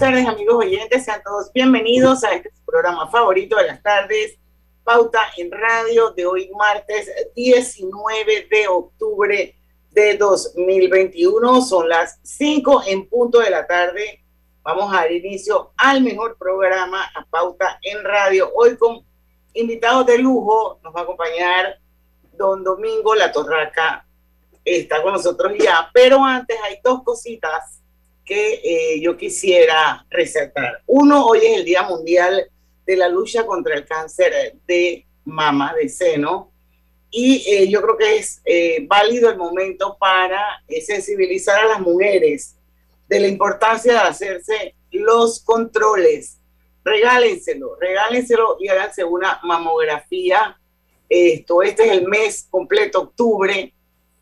Tardes amigos oyentes, sean todos bienvenidos a este programa favorito de las tardes, Pauta en Radio, de hoy martes 19 de octubre de 2021. Son las 5 en punto de la tarde. Vamos a dar inicio al mejor programa a pauta en radio. Hoy con invitados de lujo nos va a acompañar don Domingo La Torraca. Está con nosotros ya, pero antes hay dos cositas que eh, yo quisiera resaltar. Uno, hoy es el Día Mundial de la Lucha contra el Cáncer de Mama, de seno y eh, yo creo que es eh, válido el momento para sensibilizar a las mujeres de la importancia de hacerse los controles. Regálenselo, regálenselo y háganse una mamografía. Esto, este es el mes completo, octubre,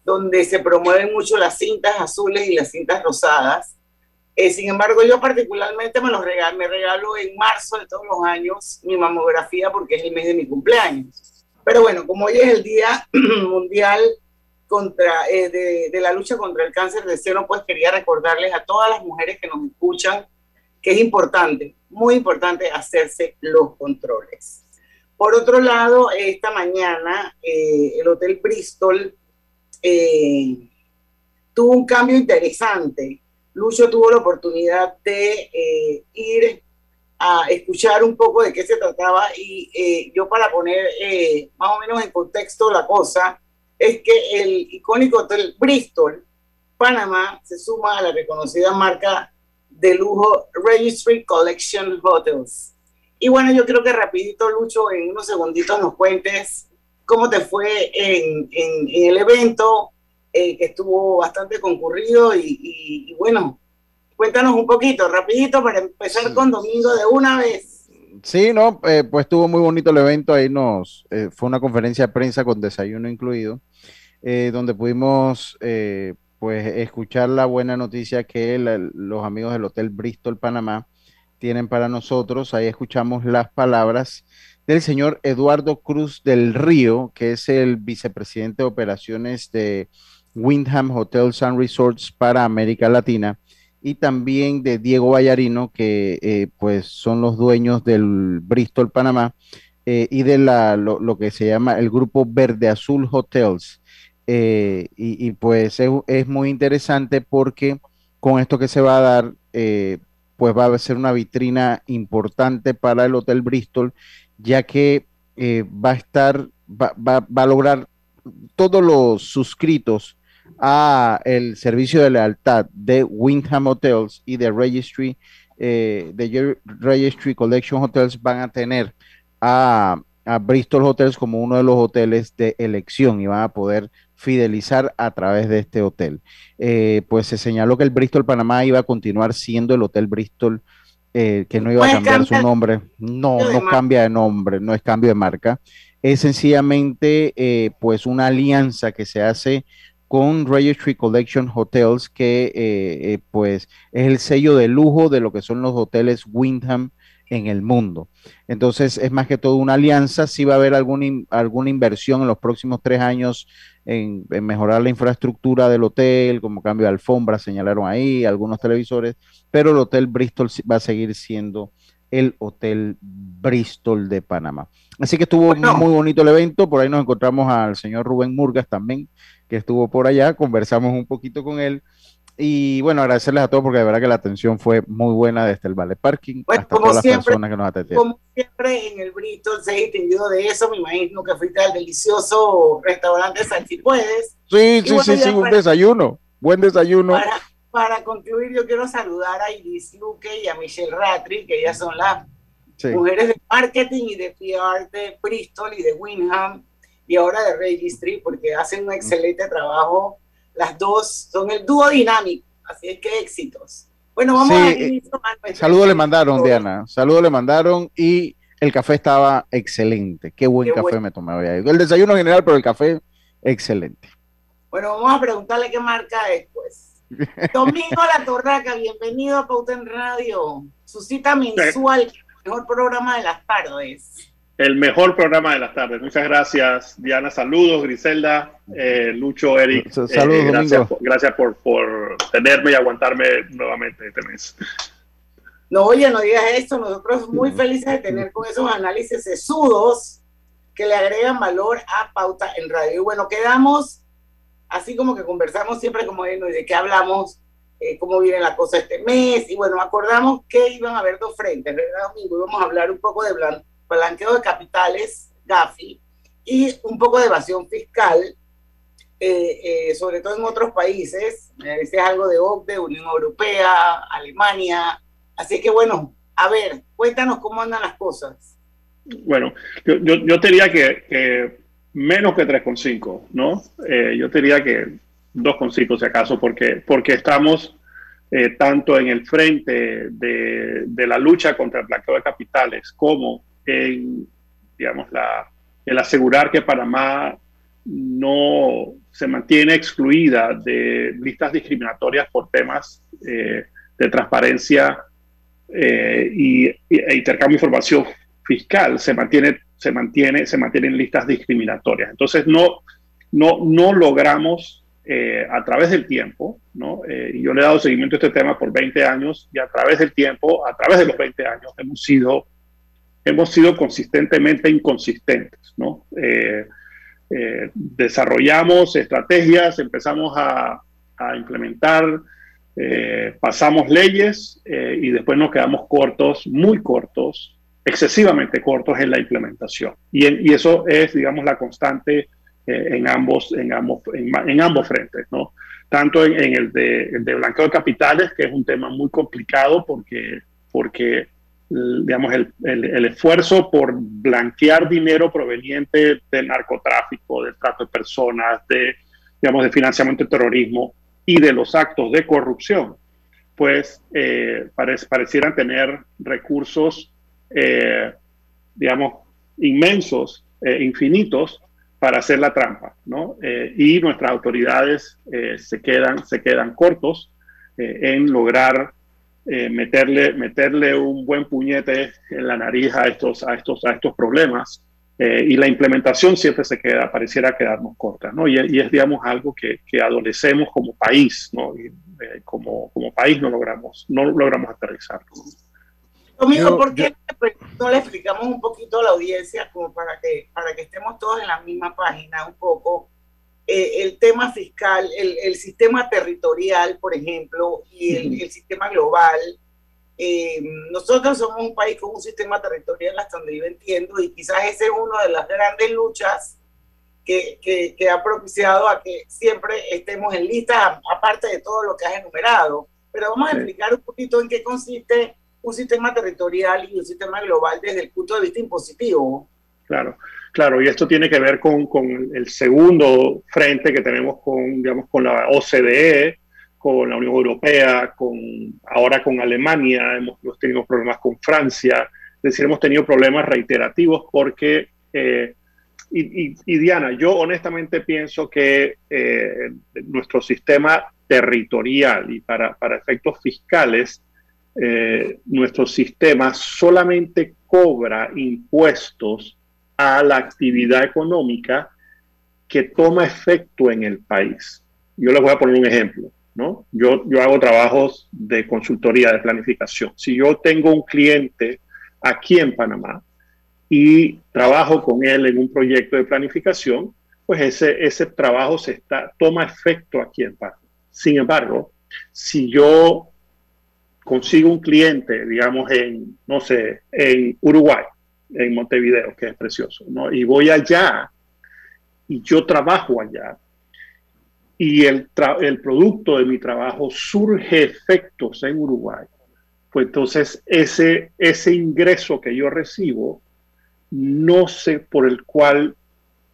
donde se promueven mucho las cintas azules y las cintas rosadas. Sin embargo, yo particularmente me los regalo, me regalo en marzo de todos los años mi mamografía porque es el mes de mi cumpleaños. Pero bueno, como hoy es el Día Mundial contra, eh, de, la lucha contra el cáncer de seno, pues quería recordarles a todas las mujeres que nos escuchan que es importante, muy importante hacerse los controles. Por otro lado, esta mañana eh, el Hotel Bristol eh, tuvo un cambio interesante. Lucho tuvo la oportunidad de ir a escuchar un poco de qué se trataba y eh, yo para poner eh, más o menos en contexto la cosa, es que el icónico hotel Bristol, Panamá, se suma a la reconocida marca de lujo Registry Collection Hotels. Y bueno, yo creo que rapidito, Lucho, en unos segunditos nos cuentes cómo te fue en, en, el evento, eh, que estuvo bastante concurrido y, y bueno, Cuéntanos un poquito, rapidito, para empezar con Domingo de una vez. Sí, no, eh, pues estuvo muy bonito el evento, ahí nos, eh, fue una conferencia de prensa con desayuno incluido, donde pudimos pues escuchar la buena noticia que los amigos del Hotel Bristol Panamá tienen para nosotros. Ahí escuchamos las palabras del señor Eduardo Cruz del Río, que es el vicepresidente de operaciones de Windham Hotels and Resorts para América Latina y también de Diego Vallarino, que eh, pues son los dueños del Bristol Panamá eh, y de la, lo, que se llama el grupo Verde Azul Hotels. Eh, y, pues es, muy interesante porque con esto que se va a dar, pues va a ser una vitrina importante para el Hotel Bristol, ya que va a estar, va, va, va a lograr todos los suscritos a el servicio de lealtad de Windham Hotels y de Registry, eh, de Registry Collection Hotels van a tener a, Bristol Hotels como uno de los hoteles de elección y van a poder fidelizar a través de este hotel. Eh, pues se señaló que el Bristol Panamá iba a continuar siendo el Hotel Bristol, eh, que no iba a cambiar su nombre. No, no cambia de nombre, no es cambio de marca. Es sencillamente pues una alianza que se hace con Registry Collection Hotels, que eh, eh, pues es el sello de lujo de lo que son los hoteles Windham en el mundo. Entonces es más que todo una alianza, sí va a haber alguna, alguna inversión en los próximos tres años en, mejorar la infraestructura del hotel, como cambio de alfombra, señalaron ahí, algunos televisores, pero el Hotel Bristol va a seguir siendo el Hotel Bristol de Panamá. Así que estuvo muy bonito el evento, por ahí nos encontramos al señor Rubén Murgas también, que estuvo por allá, conversamos un poquito con él. Y bueno, agradecerles a todos porque de verdad que la atención fue muy buena desde el Vale Parking pues, hasta todas las personas que nos atendieron. Como siempre en el Brito se ha distinguido de eso, me imagino que fuiste al delicioso restaurante San Puedes. Sí, sí, sí, sí, un desayuno, buen desayuno. Para, para, concluir, yo quiero saludar a Iris Luque y a Michelle Ratri, que ellas son las mujeres de marketing y de PR de Bristol y de Winham y ahora de Registry, porque hacen un excelente trabajo. Las dos son el dúo dinámico, así es que éxitos. Bueno, vamos a ir. Eh, saludos le mandaron, Diana. Saludos le mandaron y el café estaba excelente. Qué buen café me tomé hoy. El desayuno general, pero el café excelente. Bueno, vamos a preguntarle qué marca es, pues. Domingo La Torraca, bienvenido a Pauta en Radio. Su cita mensual, el mejor programa de las tardes. El mejor programa de las tardes. Muchas gracias, Diana. Saludos, Griselda, eh, Lucho, Eric. Saludos, eh, gracias, por, gracias por, por tenerme y aguantarme nuevamente este mes. No, oye, no digas esto. Nosotros muy felices de tener con esos análisis sesudos que le agregan valor a Pauta en Radio. Y bueno, quedamos así como que conversamos siempre como de, de qué hablamos, eh, cómo viene la cosa este mes. Y bueno, acordamos que iban a haber dos frentes, ¿verdad, Domingo? Íbamos a hablar un poco de blanqueo de capitales, GAFI, y un poco de evasión fiscal, eh, eh, sobre todo en otros países. Este es algo de OCDE, Unión Europea, Alemania, Así que bueno, a ver, cuéntanos cómo andan las cosas. Bueno, yo, yo, te diría que, menos que 3,5, ¿no? Eh, yo te diría que 2,5 si acaso, porque, porque estamos eh, tanto en el frente de, de, la lucha contra el blanqueo de capitales como en, digamos, la, el asegurar que Panamá no se mantiene excluida de listas discriminatorias por temas eh, de transparencia eh, y, e intercambio de información fiscal se mantiene, se mantiene, se mantienen listas discriminatorias. Entonces no, no, no logramos eh, a través del tiempo, ¿no? Eh, y yo le he dado seguimiento a este tema por 20 años y a través del tiempo, a través de los 20 años, hemos sido, hemos sido consistentemente inconsistentes, ¿no? desarrollamos estrategias, empezamos a, a implementar eh, pasamos leyes eh, y después nos quedamos cortos, muy cortos, excesivamente cortos en la implementación. Y, eso es, digamos, la constante eh, en, ambos, en, ambos, en, ambos frentes, ¿no? Tanto en, el, de, blanqueo de capitales, que es un tema muy complicado porque, porque digamos, el, el, esfuerzo por blanquear dinero proveniente del narcotráfico, del trato de personas, de, digamos, de financiamiento de terrorismo, y de los actos de corrupción, pues eh, parecieran tener recursos, eh, digamos, inmensos, eh, infinitos, para hacer la trampa, ¿no? y nuestras autoridades se, quedan, se quedan cortos en lograr meterle, meterle un buen puñete en la nariz a estos, a estos, a estos problemas eh, y la implementación siempre se queda, pareciera quedarnos corta, ¿no? Y, es, digamos, algo que, que, adolecemos como país, ¿no? Y, eh, como, como país no logramos, no logramos aterrizar. Domingo, ¿por qué no le explicamos un poquito a la audiencia, como para que, para que estemos todos en la misma página un poco, eh, el tema fiscal, el, el, sistema territorial, por ejemplo, y el, el sistema global? Eh, nosotros somos un país con un sistema territorial hasta donde yo entiendo y quizás ese es una de las grandes luchas que, que, ha propiciado a que siempre estemos en lista, aparte de todo lo que has enumerado. Pero vamos a explicar un poquito en qué consiste un sistema territorial y un sistema global desde el punto de vista impositivo. Claro, claro, y esto tiene que ver con, con el segundo frente que tenemos con, digamos, con la OCDE, con la Unión Europea, con, ahora con Alemania, hemos, tenido problemas con Francia, es decir, hemos tenido problemas reiterativos porque, eh, y, Diana, yo honestamente pienso que eh, nuestro sistema territorial y para, para efectos fiscales, eh, nuestro sistema solamente cobra impuestos a la actividad económica que toma efecto en el país. Yo les voy a poner un ejemplo. Yo, yo hago trabajos de consultoría, de planificación. Si yo tengo un cliente aquí en Panamá y trabajo con él en un proyecto de planificación, pues ese, ese trabajo se está, toma efecto aquí en Panamá. Sin embargo, si yo consigo un cliente, digamos, en, no sé, en Uruguay, en Montevideo, que es precioso, ¿no? Y voy allá y yo trabajo allá, y el, el producto de mi trabajo surge efectos en Uruguay, pues entonces ese, ese ingreso que yo recibo, no sé por el cual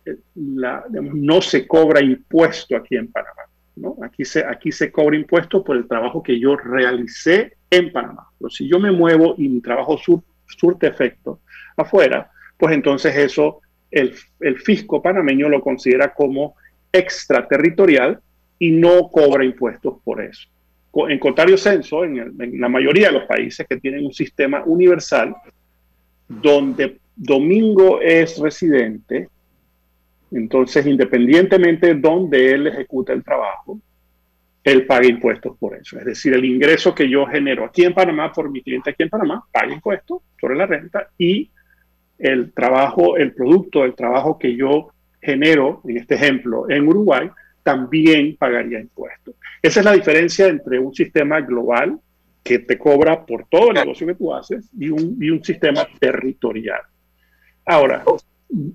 eh, no se cobra impuesto aquí en Panamá. ¿no? Aquí, se, aquí se cobra impuesto por el trabajo que yo realicé en Panamá. Pero si yo me muevo y mi trabajo surte efecto afuera, pues entonces eso el, el fisco panameño lo considera como extraterritorial y no cobra impuestos por eso. En contrario censo, en, la mayoría de los países que tienen un sistema universal, donde Domingo es residente, entonces independientemente de donde él ejecuta el trabajo, él paga impuestos por eso. Es decir, el ingreso que yo genero aquí en Panamá por mi cliente aquí en Panamá, paga impuestos sobre la renta y el trabajo, el producto, el trabajo que yo genero, en este ejemplo, en Uruguay, también pagaría impuestos. Esa es la diferencia entre un sistema global que te cobra por todo el negocio que tú haces y un, y un sistema territorial. Ahora,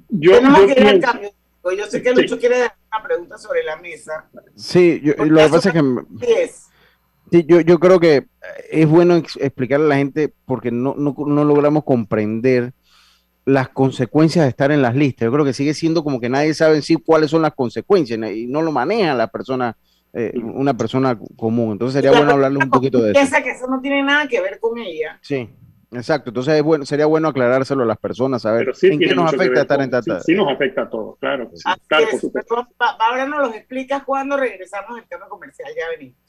yo, yo, yo sé que Lucho quiere dar una pregunta sobre la mesa. Sí, yo, lo que pasa es que... Sí, yo, yo creo que es bueno explicarle a la gente porque no, no, no logramos comprender las consecuencias de estar en las listas. Yo creo que sigue siendo como que nadie sabe en sí cuáles son las consecuencias y no lo maneja la persona, eh, una persona común. Entonces sería bueno hablarle un poquito de eso. que eso no tiene nada que ver con ella. Sí, exacto. Entonces es bueno, sería bueno aclarárselo a las personas, a ver en qué nos afecta estar en Tata. Sí, nos afecta a todos, claro. ahora nos lo explicas cuando regresamos del tema comercial. Ya venimos.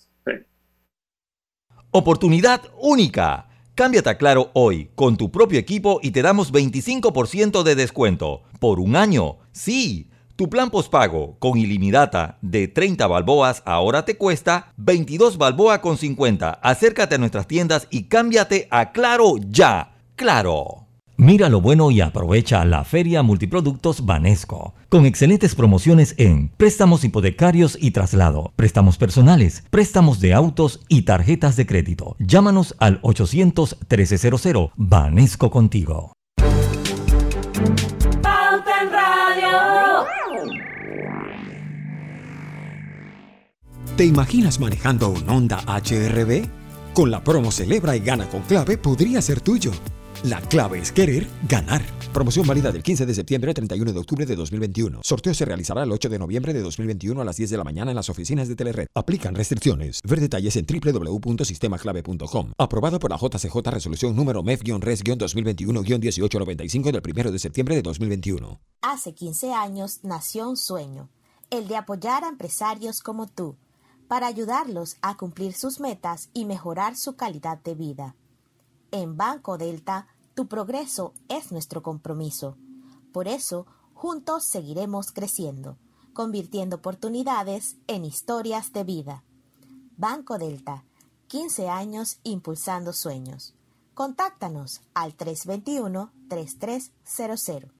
Oportunidad única Cámbiate a Claro hoy con tu propio equipo y te damos 25% de descuento. Por un año. Sí. Tu plan postpago con ilimitada de 30 balboas ahora te cuesta 22 balboa con 50. Acércate a nuestras tiendas y cámbiate a Claro ya. Claro. Mira lo bueno y aprovecha la Feria Multiproductos Banesco, con excelentes promociones en préstamos hipotecarios y traslado, préstamos personales, préstamos de autos y tarjetas de crédito. Llámanos al 800-1300 Banesco contigo. ¿Te imaginas manejando un Honda HRB? Con la promo Celebra y Gana con Clave podría ser tuyo. La clave es querer ganar. Promoción válida del 15 de septiembre al 31 de octubre de 2021. Sorteo se realizará el 8 de noviembre de 2021 a las 10 de la mañana en las oficinas de Telered. Aplican restricciones. Ver detalles en www.sistemaclave.com. Aprobado por la JCJ Resolución número MEF-RES-2021-1895 del 1 de septiembre de 2021. Hace 15 años nació un sueño, el de apoyar a empresarios como tú, para ayudarlos a cumplir sus metas y mejorar su calidad de vida. En Banco Delta, tu progreso es nuestro compromiso. Por eso, juntos seguiremos creciendo, convirtiendo oportunidades en historias de vida. Banco Delta, 15 años impulsando sueños. Contáctanos al 321-3300.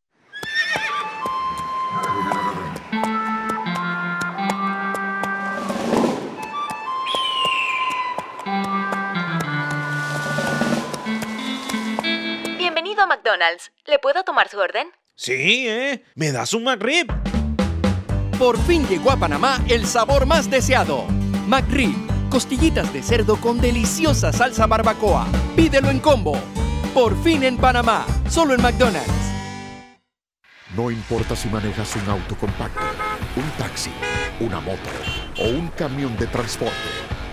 McDonald's. ¿Le puedo tomar su orden? Sí, ¿eh? ¿Me das un McRib? Por fin llegó a Panamá el sabor más deseado. McRib. Costillitas de cerdo con deliciosa salsa barbacoa. Pídelo en combo. Por fin en Panamá. Solo en McDonald's. No importa si manejas un auto compacto, un taxi, una moto o un camión de transporte.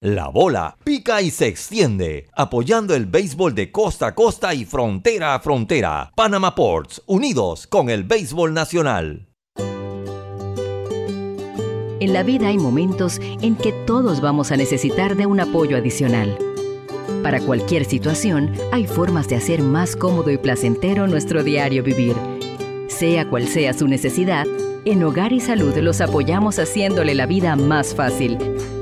La bola pica y se extiende, apoyando el béisbol de costa a costa y frontera a frontera. Panama Ports, unidos con el béisbol nacional. En la vida hay momentos en que todos vamos a necesitar de un apoyo adicional. Para cualquier situación, hay formas de hacer más cómodo y placentero nuestro diario vivir. Sea cual sea su necesidad, en Hogar y Salud los apoyamos haciéndole la vida más fácil,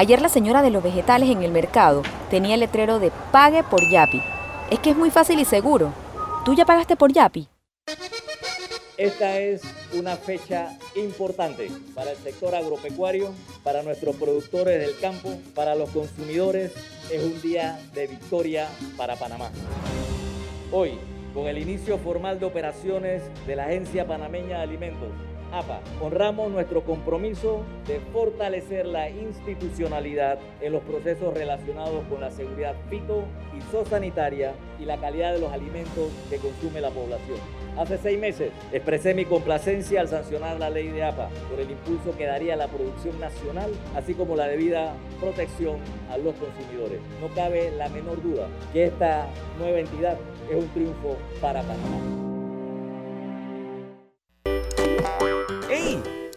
Ayer la señora de los vegetales en el mercado tenía el letrero de Pague por Yapi. Es que es muy fácil y seguro. ¿Tú ya pagaste por Yapi? Esta es una fecha importante para el sector agropecuario, para nuestros productores del campo, para los consumidores. Es un día de victoria para Panamá. Hoy, con el inicio formal de operaciones de la Agencia Panameña de Alimentos, APA, honramos nuestro compromiso de fortalecer la institucionalidad en los procesos relacionados con la seguridad fito y y la calidad de los alimentos que consume la población. Hace seis meses expresé mi complacencia al sancionar la ley de APA por el impulso que daría a la producción nacional, así como la debida protección a los consumidores. No cabe la menor duda que esta nueva entidad es un triunfo para Panamá.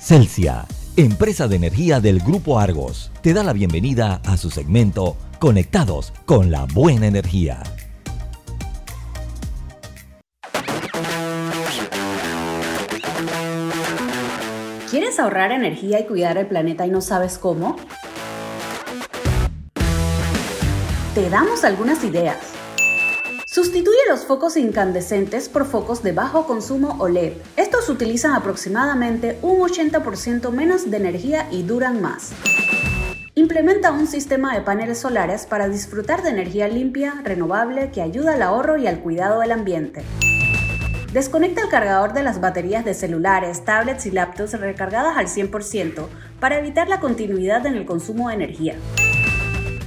Celsia, empresa de energía del Grupo Argos, te da la bienvenida a su segmento Conectados con la Buena Energía. ¿Quieres ahorrar energía y cuidar el planeta y no sabes cómo? Te damos algunas ideas. Sustituye los focos incandescentes por focos de bajo consumo OLED. Estos utilizan aproximadamente un 80% menos de energía y duran más. Implementa un sistema de paneles solares para disfrutar de energía limpia, renovable, que ayuda al ahorro y al cuidado del ambiente. Desconecta el cargador de las baterías de celulares, tablets y laptops recargadas al 100% para evitar la continuidad en el consumo de energía.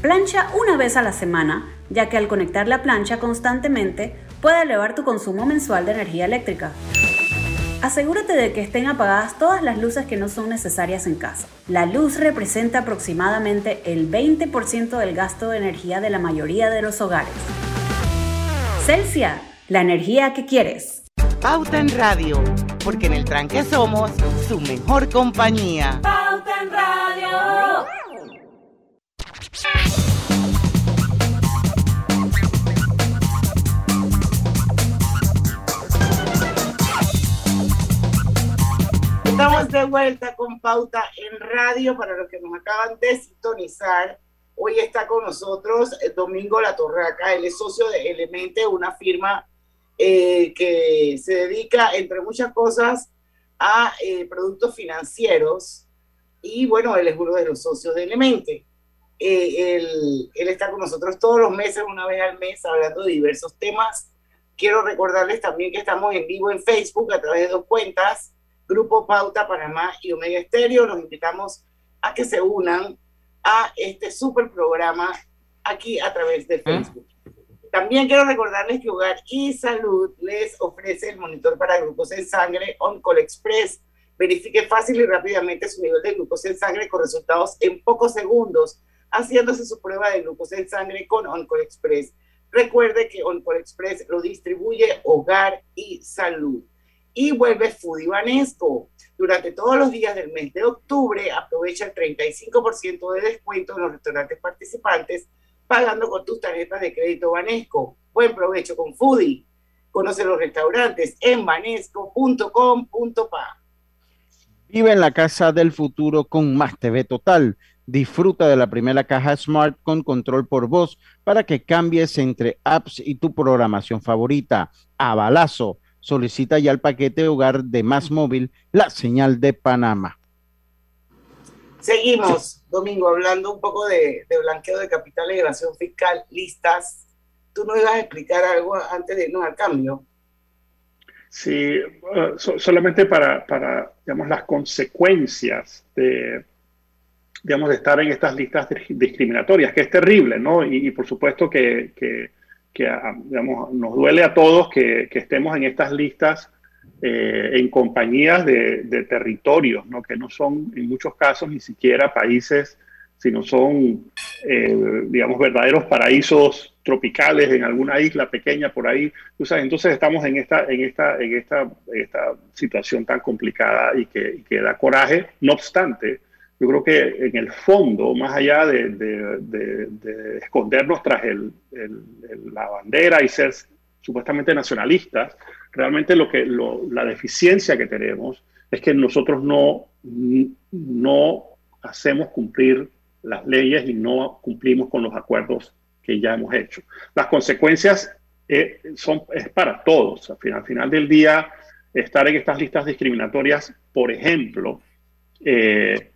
Plancha una vez a la semana, ya que al conectar la plancha constantemente puede elevar tu consumo mensual de energía eléctrica. Asegúrate de que estén apagadas todas las luces que no son necesarias en casa. La luz representa aproximadamente el 20% del gasto de energía de la mayoría de los hogares. Celsia, la energía que quieres. Pauta en Radio, porque en el tranque somos su mejor compañía. Pauta en Radio. Estamos de vuelta con Pauta en Radio para los que nos acaban de sintonizar. Hoy está con nosotros Domingo La Torraca, él es socio de Elemente, una firma eh, que se dedica, entre muchas cosas, a eh, productos financieros. Y bueno, él es uno de los socios de Elemente. Eh, él, él está con nosotros todos los meses, una vez al mes, hablando de diversos temas. Quiero recordarles también que estamos en vivo en Facebook a través de dos cuentas, Grupo Pauta Panamá y Omega Estéreo. Los invitamos a que se unan a este super programa aquí a través de Facebook. También quiero recordarles que Hogar y Salud les ofrece el monitor para glucosa en sangre OnCall Express. Verifique fácil y rápidamente su nivel de glucosa en sangre con resultados en pocos segundos, haciéndose su prueba de glucosa en sangre con OnCall Express. Recuerde que OnCall Express lo distribuye Hogar y Salud. Y vuelve Foodie Banesco. Durante todos los días del mes de octubre, aprovecha el 35% de descuento en los restaurantes participantes pagando con tus tarjetas de crédito Banesco. Buen provecho con Foodie. Conoce los restaurantes en banesco.com.pa. Vive en la casa del futuro con Más TV Total. Disfruta de la primera caja Smart con control por voz para que cambies entre apps y tu programación favorita. A balazo, solicita ya el paquete hogar de Más Móvil, la señal de Panamá. Seguimos, Domingo, hablando un poco de, blanqueo de capital y evasión fiscal, listas. ¿Tú no ibas a explicar algo antes de irnos al cambio? Sí, uh, solamente para, para, digamos, las consecuencias de, digamos, de estar en estas listas discriminatorias, que es terrible, ¿no? Y, por supuesto que, que, ah, digamos, nos duele a todos que, que estemos en estas listas eh, en compañías de, de, territorios, ¿no? que no son en muchos casos ni siquiera países, sino son, eh, digamos, verdaderos paraísos tropicales en alguna isla pequeña por ahí. entonces estamos en esta, en, esta, en, esta, esta situación tan complicada y que, y que da coraje. No obstante, yo creo que en el fondo, más allá de, de, escondernos tras el, la bandera y ser supuestamente nacionalistas, realmente lo que, la deficiencia que tenemos es que nosotros no, no hacemos cumplir las leyes y no cumplimos con los acuerdos que ya hemos hecho. Las consecuencias eh, son, es para todos. Al final, al final, del día, estar en estas listas discriminatorias, por ejemplo, eh,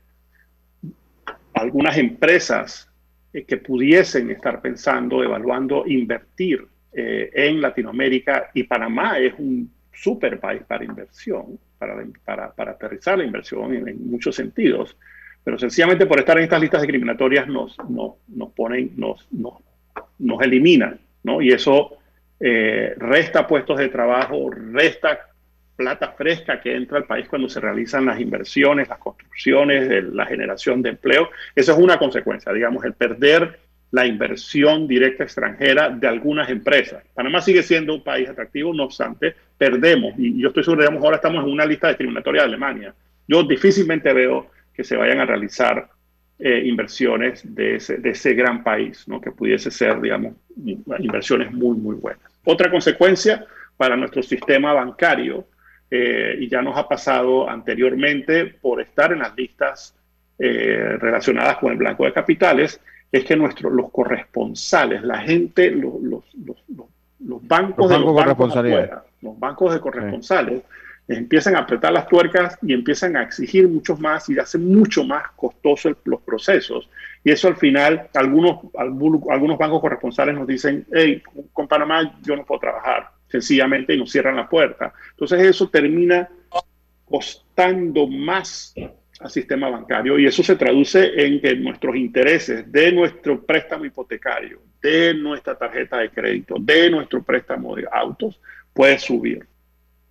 algunas empresas eh, que pudiesen estar pensando, evaluando invertir eh, en Latinoamérica y Panamá es un super país para inversión, para, para, para aterrizar la inversión en, muchos sentidos, pero sencillamente por estar en estas listas discriminatorias nos, nos, nos ponen, nos, nos, nos eliminan, ¿no? Y eso eh, resta puestos de trabajo, resta plata fresca que entra al país cuando se realizan las inversiones, las construcciones, la generación de empleo. Eso es una consecuencia, digamos, el perder la inversión directa extranjera de algunas empresas. Panamá sigue siendo un país atractivo, no obstante, perdemos, y yo estoy seguro, digamos, ahora estamos en una lista discriminatoria de Alemania. Yo difícilmente veo que se vayan a realizar eh, inversiones de ese, de ese gran país, ¿no? que pudiese ser, digamos, inversiones muy, muy buenas. Otra consecuencia para nuestro sistema bancario eh, y ya nos ha pasado anteriormente por estar en las listas eh, relacionadas con el blanco de capitales, es que nuestros los corresponsales, la gente, los, los, los, bancos, de los bancos los bancos de corresponsales, empiezan a apretar las tuercas y empiezan a exigir mucho más y hacen mucho más costosos los procesos. Y eso al final, algunos, algunos bancos corresponsales nos dicen, hey, con Panamá yo no puedo trabajar sencillamente y nos cierran la puerta. Entonces eso termina costando más al sistema bancario y eso se traduce en que nuestros intereses de nuestro préstamo hipotecario, de nuestra tarjeta de crédito, de nuestro préstamo de autos, puede subir,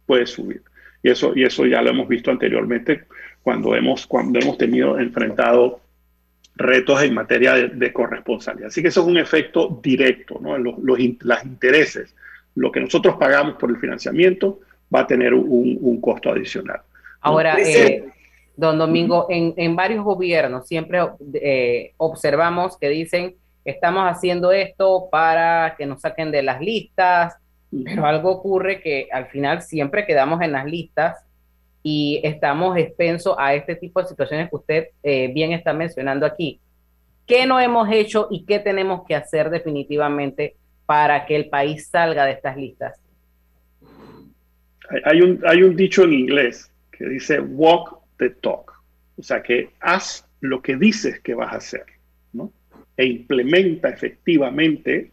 puede subir. Y eso, y eso ya lo hemos visto anteriormente cuando hemos, cuando hemos tenido enfrentado retos en materia de, corresponsabilidad. Así que eso es un efecto directo, ¿no? Los, los, los intereses lo que nosotros pagamos por el financiamiento va a tener un, costo adicional. Ahora, eh, don Domingo, en, varios gobiernos siempre eh, observamos que dicen, estamos haciendo esto para que nos saquen de las listas, pero algo ocurre que al final siempre quedamos en las listas y estamos expensos a este tipo de situaciones que usted eh, bien está mencionando aquí. ¿Qué no hemos hecho y qué tenemos que hacer definitivamente para que el país salga de estas listas? Hay un, hay un dicho en inglés que dice walk the talk, o sea que haz lo que dices que vas a hacer, ¿no? E implementa efectivamente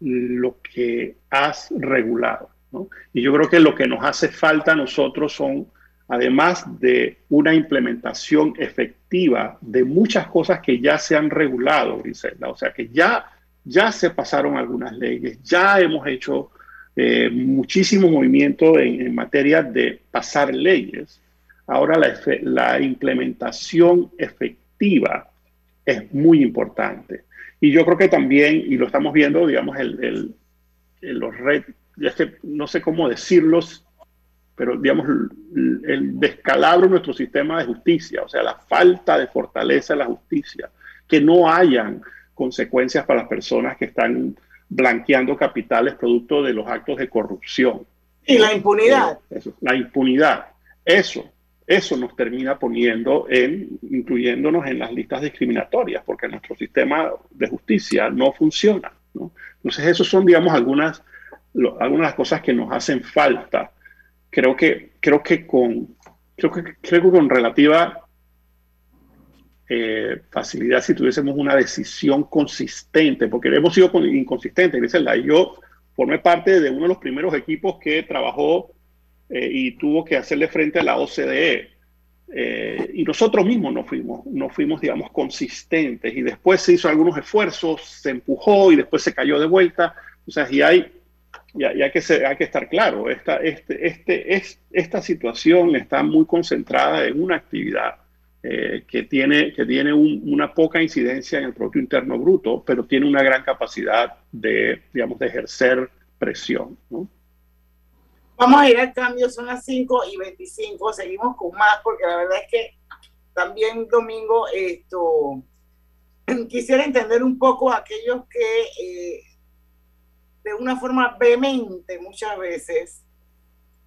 lo que has regulado, ¿no? Y yo creo que lo que nos hace falta a nosotros son, además de una implementación efectiva de muchas cosas que ya se han regulado, Griselda, o sea que ya ya se pasaron algunas leyes, ya hemos hecho eh, muchísimo movimiento en, materia de pasar leyes. Ahora la, implementación efectiva es muy importante. Y yo creo que también, y lo estamos viendo, digamos, el, los retos, es que no sé cómo decirlos, pero digamos, el descalabro en nuestro sistema de justicia, o sea, la falta de fortaleza de la justicia, que no hayan consecuencias para las personas que están blanqueando capitales producto de los actos de corrupción. Y la impunidad. Eh, la impunidad. Eso. eso nos termina poniendo en, incluyéndonos en las listas discriminatorias, porque nuestro sistema de justicia no funciona. ¿no? Entonces, esas son, digamos, algunas, algunas de las cosas que nos hacen falta. Creo que, creo que, con, creo que, creo que con relativa eh, facilidad si tuviésemos una decisión consistente, porque hemos sido inconsistentes. Yo formé parte de uno de los primeros equipos que trabajó eh, y tuvo que hacerle frente a la OCDE. Eh, y nosotros mismos no fuimos, no fuimos, digamos, consistentes. Y después se hizo algunos esfuerzos, se empujó y después se cayó de vuelta. O sea, y hay, y hay, que, hay que estar claro, esta, este, este, es, esta situación está muy concentrada en una actividad eh, que tiene, que tiene una poca incidencia en el Producto Interno Bruto, pero tiene una gran capacidad de, digamos, de ejercer presión. ¿no? Vamos a ir al cambio, son las 5 y 25, seguimos con más, porque la verdad es que también domingo esto quisiera entender un poco a aquellos que eh, de una forma vehemente muchas veces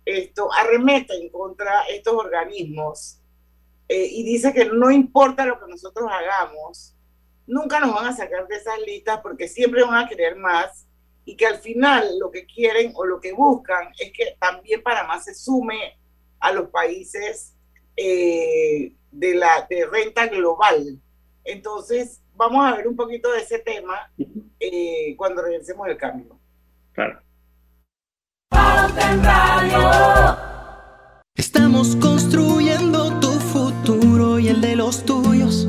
esto arremeten contra estos organismos eh, y dice que no importa lo que nosotros hagamos, nunca nos van a sacar de esas listas porque siempre van a querer más y que al final lo que quieren o lo que buscan es que también Panamá se sume a los países eh, de la de renta global. Entonces, vamos a ver un poquito de ese tema eh, cuando regresemos del cambio. Claro. Estamos construyendo el de los tuyos.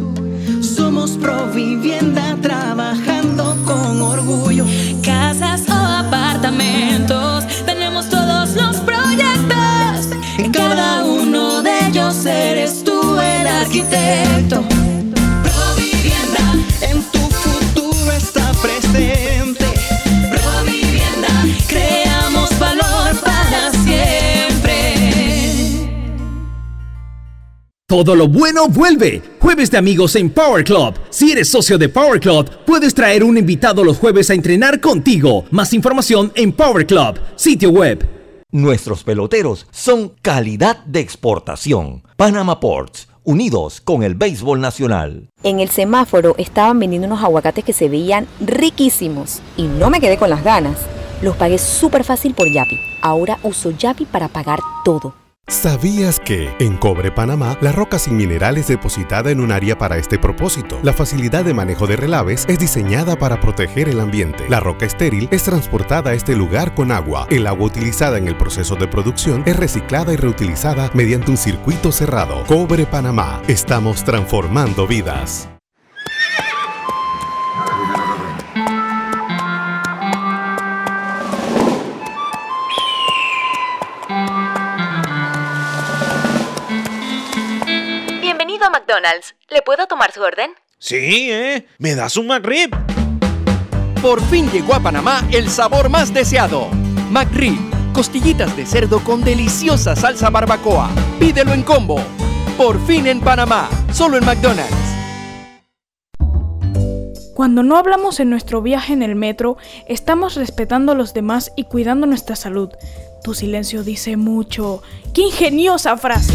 Somos Provivienda trabajando con orgullo. Casas o apartamentos, tenemos todos los proyectos. En cada uno de ellos eres tú el arquitecto. Todo lo bueno vuelve. Jueves de amigos en Power Club. Si eres socio de Power Club, puedes traer un invitado los jueves a entrenar contigo. Más información en Power Club, sitio web. Nuestros peloteros son calidad de exportación. Panama Ports, unidos con el béisbol nacional. En el semáforo estaban vendiendo unos aguacates que se veían riquísimos y no me quedé con las ganas. Los pagué súper fácil por Yapi. Ahora uso Yapi para pagar todo. ¿Sabías que en Cobre Panamá la roca sin mineral es depositada en un área para este propósito? La facilidad de manejo de relaves es diseñada para proteger el ambiente. La roca estéril es transportada a este lugar con agua. El agua utilizada en el proceso de producción es reciclada y reutilizada mediante un circuito cerrado. Cobre Panamá. Estamos transformando vidas. McDonald's. ¿Le puedo tomar su orden? Sí, ¿eh? ¿Me das un McRib? Por fin llegó a Panamá el sabor más deseado. McRib, costillitas de cerdo con deliciosa salsa barbacoa. Pídelo en combo. Por fin en Panamá, solo en McDonald's. Cuando no hablamos en nuestro viaje en el metro, estamos respetando a los demás y cuidando nuestra salud. Tu silencio dice mucho. ¡Qué ingeniosa frase!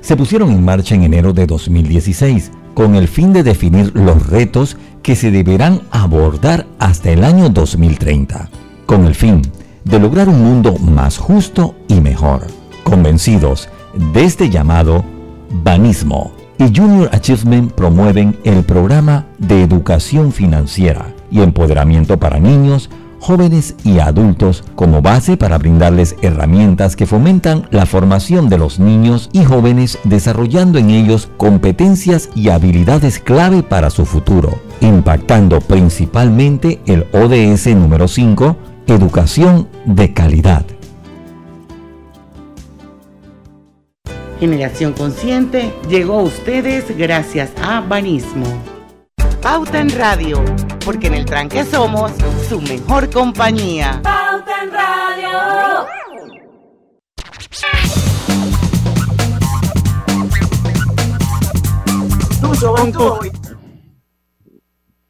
se pusieron en marcha en enero de 2016 con el fin de definir los retos que se deberán abordar hasta el año 2030, con el fin de lograr un mundo más justo y mejor. Convencidos de este llamado, Banismo y Junior Achievement promueven el programa de educación financiera y empoderamiento para niños, jóvenes y adultos como base para brindarles herramientas que fomentan la formación de los niños y jóvenes desarrollando en ellos competencias y habilidades clave para su futuro, impactando principalmente el ODS número 5, educación de calidad. Generación Consciente llegó a ustedes gracias a Banismo. Pauta en Radio, porque en el tranque somos su mejor compañía. Pauta en Radio.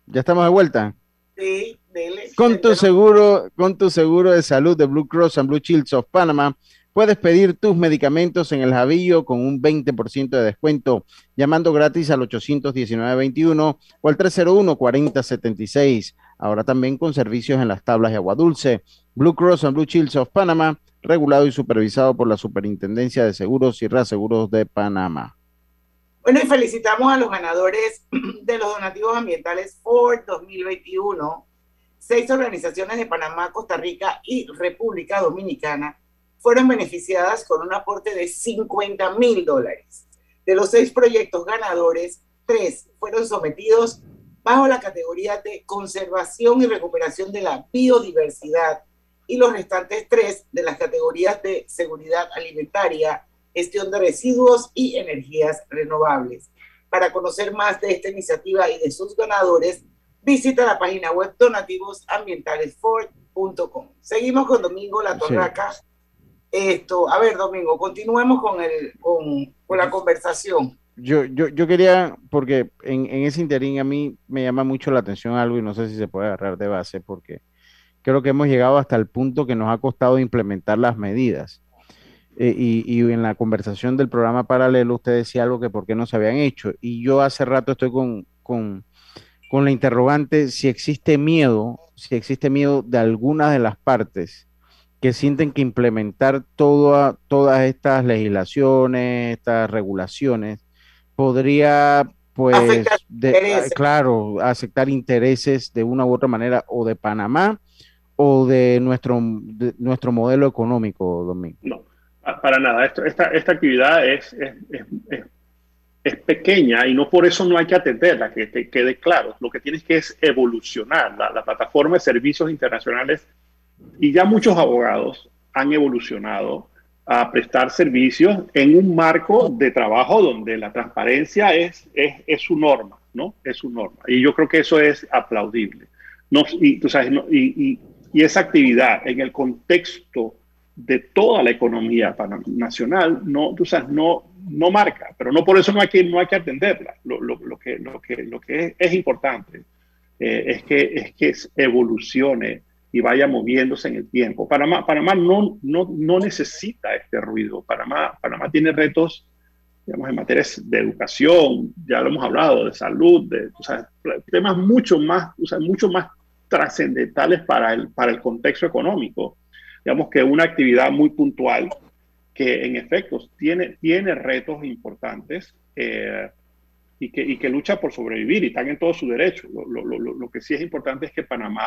Ya estamos de vuelta. Sí, dele. Con tu seguro, con tu seguro de salud de Blue Cross and Blue Shields of Panama, puedes pedir tus medicamentos en el Javillo con un 20% de descuento, llamando gratis al 819-21 o al 301-4076. Ahora también con servicios en las tablas de agua dulce. Blue Cross and Blue Shields of Panama, regulado y supervisado por la Superintendencia de Seguros y Reaseguros de Panamá. Bueno, y felicitamos a los ganadores de los donativos ambientales Ford 2021. Seis organizaciones de Panamá, Costa Rica y República Dominicana fueron beneficiadas con un aporte de 50 mil dólares. De los seis proyectos ganadores, tres fueron sometidos bajo la categoría de conservación y recuperación de la biodiversidad y los restantes tres de las categorías de seguridad alimentaria, gestión de residuos y energías renovables. Para conocer más de esta iniciativa y de sus ganadores, visita la página web donativosambientalesford.com. Seguimos con Domingo La Torraca. Esto, a ver, Domingo, continuemos con, el, con, con la conversación. Yo, yo, yo quería, porque en, en ese interín a mí me llama mucho la atención algo y no sé si se puede agarrar de base, porque creo que hemos llegado hasta el punto que nos ha costado implementar las medidas. Eh, y, y, en la conversación del programa paralelo usted decía algo que por qué no se habían hecho. Y yo hace rato estoy con, con, con la interrogante si existe miedo, si existe miedo de algunas de las partes que sienten que implementar toda, todas estas legislaciones, estas regulaciones, podría, pues, de, claro, aceptar intereses de una u otra manera o de Panamá o de nuestro, de nuestro modelo económico, Domingo. No, para nada. Esto, esta, esta actividad es, es, es, es, pequeña y no por eso no hay que atenderla, que, que quede claro. Lo que tienes que es evolucionar. La, la plataforma de servicios internacionales y ya muchos abogados han evolucionado a prestar servicios en un marco de trabajo donde la transparencia es, es, su norma, ¿no? Es su norma. Y yo creo que eso es aplaudible. No, y, tú sabes, y, y, y, esa actividad en el contexto de toda la economía nacional no, tú sabes, no, no marca, pero no por eso no hay que, no hay que atenderla. Lo, lo, lo que, lo, que, lo que es, es importante eh, es, que, es que evolucione y vaya moviéndose en el tiempo. Panamá, Panamá no, no, no necesita este ruido. Panamá, Panamá tiene retos, digamos, en materia de educación, ya lo hemos hablado, de salud, de o sea, temas mucho más, o sea, mucho más trascendentales para el, para el contexto económico. Digamos que una actividad muy puntual que en efecto tiene, tiene retos importantes eh, y, que, y que lucha por sobrevivir y están en todo su derecho. Lo, lo, lo, lo que sí es importante es que Panamá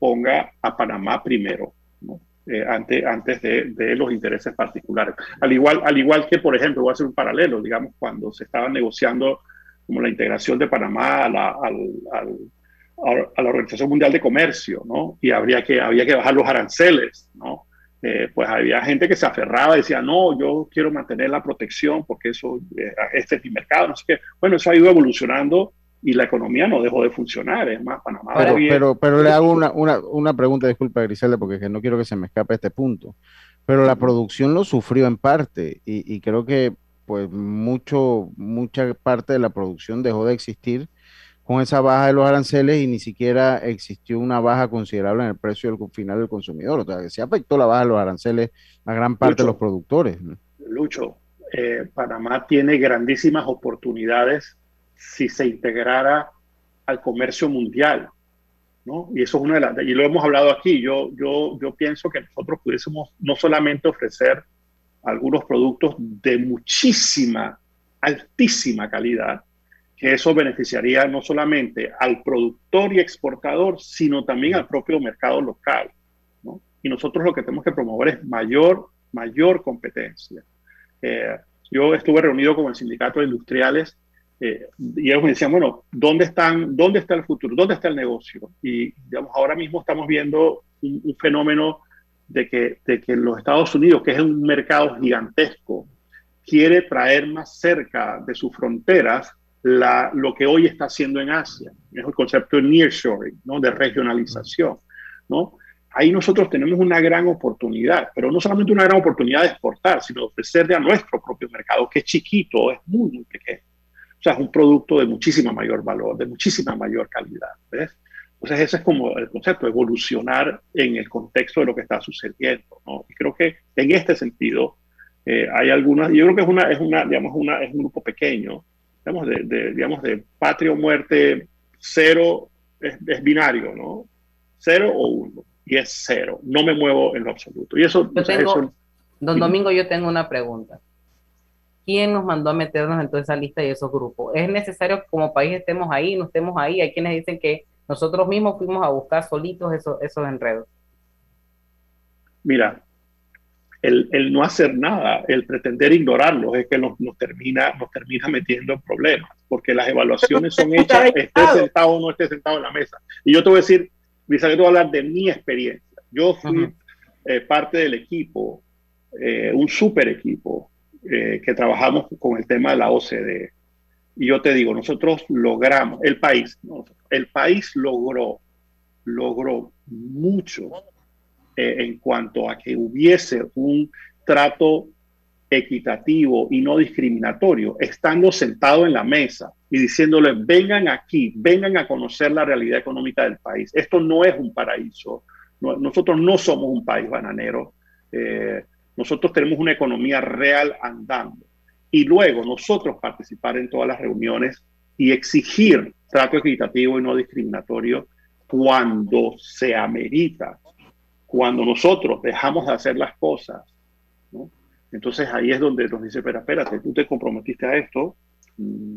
ponga a Panamá primero, ¿no? eh, antes, antes de, de, los intereses particulares. Al igual, al igual que, por ejemplo, voy a hacer un paralelo, digamos, cuando se estaba negociando como la integración de Panamá a la, al, al, a la Organización Mundial de Comercio, ¿no? Y habría que, había que bajar los aranceles, ¿no? Eh, pues había gente que se aferraba decía, no, yo quiero mantener la protección porque eso, eh, este es mi mercado, no sé qué. Bueno, eso ha ido evolucionando y la economía no dejó de funcionar. Es más, Panamá. Pero, pero, pero, le hago una, una, una pregunta, disculpa, Griselda, porque no quiero que se me escape este punto. Pero la producción lo sufrió en parte y, y, creo que pues mucho, mucha parte de la producción dejó de existir con esa baja de los aranceles y ni siquiera existió una baja considerable en el precio del final del consumidor. O sea, que se afectó la baja de los aranceles a gran parte de los productores. Lucho, eh, Panamá tiene grandísimas oportunidades si se integrara al comercio mundial. ¿no? Y eso es una de las, y lo hemos hablado aquí, yo, yo, yo pienso que nosotros pudiésemos no solamente ofrecer algunos productos de muchísima, altísima calidad, que eso beneficiaría no solamente al productor y exportador, sino también al propio mercado local. ¿no? Y nosotros lo que tenemos que promover es mayor, mayor competencia. Eh, yo estuve reunido con el sindicato de industriales eh, y ellos me decían, bueno, ¿dónde, están, ¿dónde está el futuro? ¿Dónde está el negocio? Y digamos, ahora mismo estamos viendo un, un fenómeno de que, de que los Estados Unidos, que es un mercado gigantesco, quiere traer más cerca de sus fronteras la, lo que hoy está haciendo en Asia. Es el concepto de nearshoring, ¿no? de regionalización. ¿no? Ahí nosotros tenemos una gran oportunidad, pero no solamente una gran oportunidad de exportar, sino de ofrecerle a nuestro propio mercado, que es chiquito, es muy, muy pequeño. O sea, es un producto de muchísima mayor valor, de muchísima mayor calidad. ¿ves? Entonces, ese es como el concepto, evolucionar en el contexto de lo que está sucediendo. ¿no? Y creo que en este sentido eh, hay algunas, yo creo que es, una, es, una, digamos, una, es un grupo pequeño, digamos, de, de, digamos, de patria o muerte, cero es, es, binario, ¿no? Cero o uno, y es cero. No me muevo en lo absoluto. Y eso, yo tengo, eso, don Domingo, yo tengo una pregunta. ¿Quién nos mandó a meternos en toda esa lista y esos grupos? ¿Es necesario que como país estemos ahí, no estemos ahí? Hay quienes dicen que nosotros mismos fuimos a buscar solitos esos, esos enredos. Mira, el, el, no hacer nada, el pretender ignorarlos es que nos, nos, termina, nos termina metiendo en problemas, porque las evaluaciones son hechas, esté sentado o no esté sentado en la mesa. Y yo te voy a decir, Lisa, te voy a hablar de mi experiencia. Yo fui uh -huh. eh, parte del equipo, eh, un super equipo, eh, que trabajamos con el tema de la OCDE. Y yo te digo, nosotros logramos, el país, el país logró, logró mucho eh, en cuanto a que hubiese un trato equitativo y no discriminatorio, estando sentado en la mesa y diciéndole, vengan aquí, vengan a conocer la realidad económica del país. Esto no es un paraíso. No, nosotros no somos un país bananero. Eh, nosotros tenemos una economía real andando. Y luego nosotros participar en todas las reuniones y exigir trato equitativo y no discriminatorio cuando se amerita cuando nosotros dejamos de hacer las cosas, ¿no? entonces ahí es donde nos dice, espera, espérate, tú te comprometiste a esto, mm,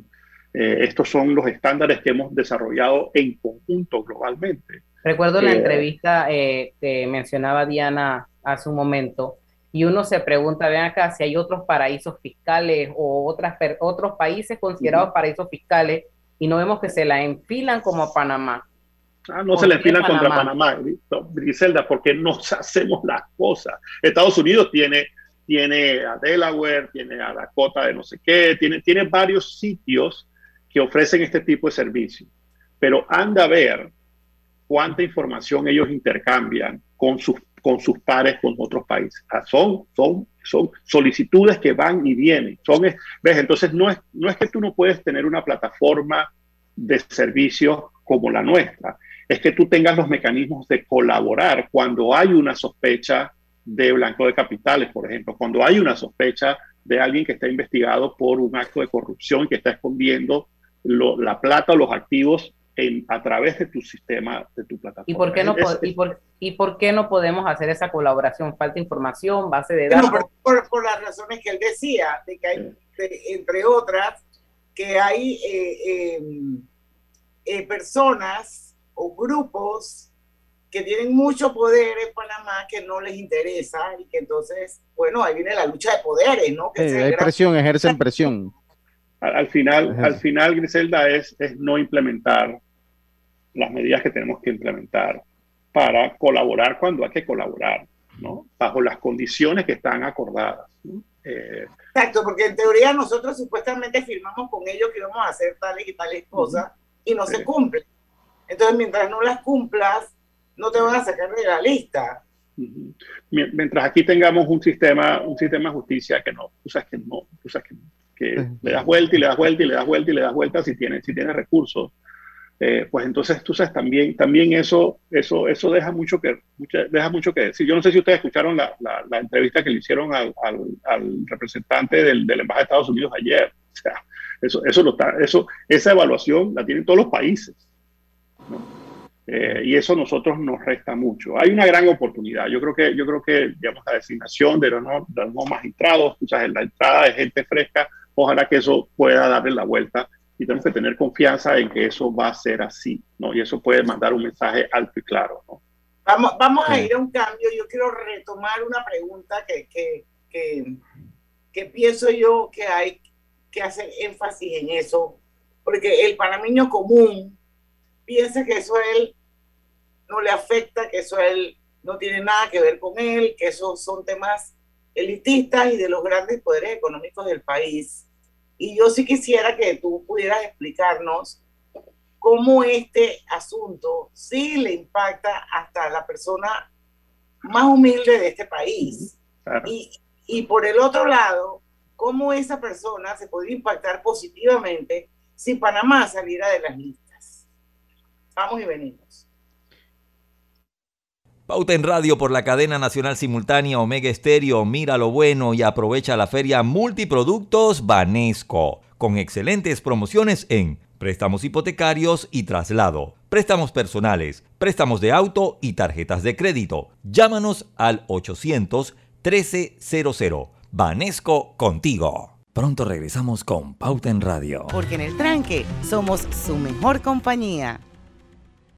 eh, estos son los estándares que hemos desarrollado en conjunto globalmente. Recuerdo eh, la entrevista eh, que mencionaba Diana hace un momento, y uno se pregunta, ven acá, si hay otros paraísos fiscales o otras, otros países considerados uh -huh. paraísos fiscales, y no vemos que se la enfilan como a Panamá. Ah, no se le enfilan contra Panamá, Griselda, porque no hacemos las cosas. Estados Unidos tiene, tiene a Delaware, tiene a Dakota de no sé qué, tiene, tiene varios sitios que ofrecen este tipo de servicios. Pero anda a ver cuánta información ellos intercambian con sus, con sus pares, con otros países. Son, son, son solicitudes que van y vienen. Son, ¿ves? Entonces, no es, no es que tú no puedes tener una plataforma de servicios como la nuestra es que tú tengas los mecanismos de colaborar cuando hay una sospecha de blanco de capitales, por ejemplo, cuando hay una sospecha de alguien que está investigado por un acto de corrupción que está escondiendo la plata o los activos en, a través de tu sistema, de tu plataforma. ¿Y por, qué no, es, y, por, ¿Y por qué no podemos hacer esa colaboración? ¿Falta información, base de datos? No, por, por, las razones que él decía, de que hay, de, entre otras, que hay eh, eh, eh, personas o grupos que tienen mucho poder en Panamá que no les interesa y que entonces, bueno, ahí viene la lucha de poderes, ¿no? Que hay presión, ejercen presión. Al, al final, Ejerce. al final, Griselda, es, es no implementar las medidas que tenemos que implementar para colaborar cuando hay que colaborar, ¿no? Bajo las condiciones que están acordadas. ¿no? Eh, Exacto, porque en teoría nosotros supuestamente firmamos con ellos que íbamos a hacer tales y tales cosas uh -huh. y no sí. se cumplen. Entonces, mientras no las cumplas, no te van a sacar de la lista. Mientras aquí tengamos un sistema, un sistema de justicia que no, tú sabes que no, tú sabes que, que le das vuelta y le das vuelta y le das vuelta y le das vuelta si tienes, si tienes recursos. Eh, pues entonces tú sabes, también, también eso, eso, eso deja, mucho que, deja mucho que decir. Yo no sé si ustedes escucharon la, la, entrevista que le hicieron al, al, representante del, del Embajada de Estados Unidos ayer. O sea, eso, eso, lo está, eso, esa evaluación la tienen todos los países. Eh, y eso a nosotros nos resta mucho. Hay una gran oportunidad. Yo creo que, yo creo que digamos, la designación de los, no, de los magistrados, o sea, la entrada de gente fresca, ojalá que eso pueda darle la vuelta y tenemos que tener confianza en que eso va a ser así, ¿no? Y eso puede mandar un mensaje alto y claro, ¿no? Vamos, vamos a ir a un cambio. Yo quiero retomar una pregunta que, que, que, que pienso yo que hay que hacer énfasis en eso, porque el panameño común piensa que eso a él no le afecta, que eso a él no tiene nada que ver con él, que esos son temas elitistas y de los grandes poderes económicos del país. Y yo sí quisiera que tú pudieras explicarnos cómo este asunto sí le impacta hasta la persona más humilde de este país. Y, y por el otro lado, cómo esa persona se podría impactar positivamente si Panamá saliera de las listas. Vamos y venimos. Pauta en radio por la cadena nacional simultánea Omega Estéreo. Mira lo bueno y aprovecha la feria Multiproductos Banesco, con excelentes promociones en préstamos hipotecarios y traslado, préstamos personales, préstamos de auto y tarjetas de crédito. Llámanos al 800 1300. Banesco contigo. Pronto regresamos con Pauta en Radio. Porque en el tranque somos su mejor compañía.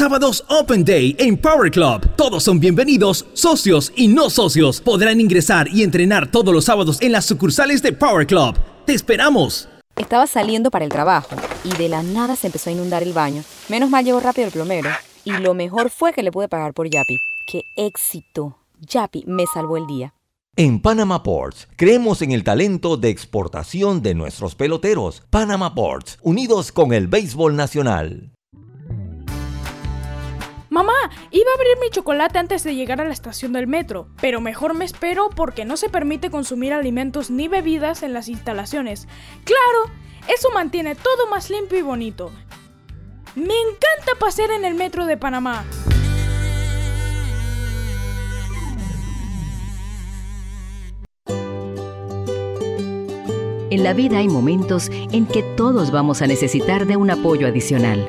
Sábados Open Day en Power Club. Todos son bienvenidos, socios y no socios. Podrán ingresar y entrenar todos los sábados en las sucursales de Power Club. ¡Te esperamos! Estaba saliendo para el trabajo y de la nada se empezó a inundar el baño. Menos mal llegó rápido el plomero. Y lo mejor fue que le pude pagar por Yapi. ¡Qué éxito! Yapi me salvó el día. En Panama Ports, creemos en el talento de exportación de nuestros peloteros. Panama Ports, unidos con el béisbol nacional. Mamá, iba a abrir mi chocolate antes de llegar a la estación del metro, pero mejor me espero porque no se permite consumir alimentos ni bebidas en las instalaciones. Claro, eso mantiene todo más limpio y bonito. Me encanta pasear en el metro de Panamá. En la vida hay momentos en que todos vamos a necesitar de un apoyo adicional.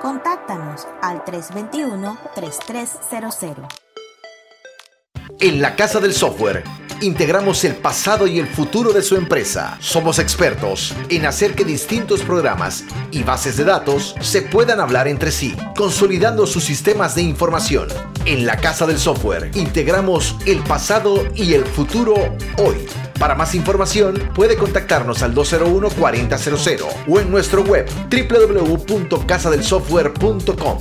Contáctanos al 321-3300. En la Casa del Software integramos el pasado y el futuro de su empresa. Somos expertos en hacer que distintos programas y bases de datos se puedan hablar entre sí, consolidando sus sistemas de información. En la Casa del Software integramos el pasado y el futuro hoy. Para más información puede contactarnos al 201-4000 o en nuestro web www.casadelsoftware.com.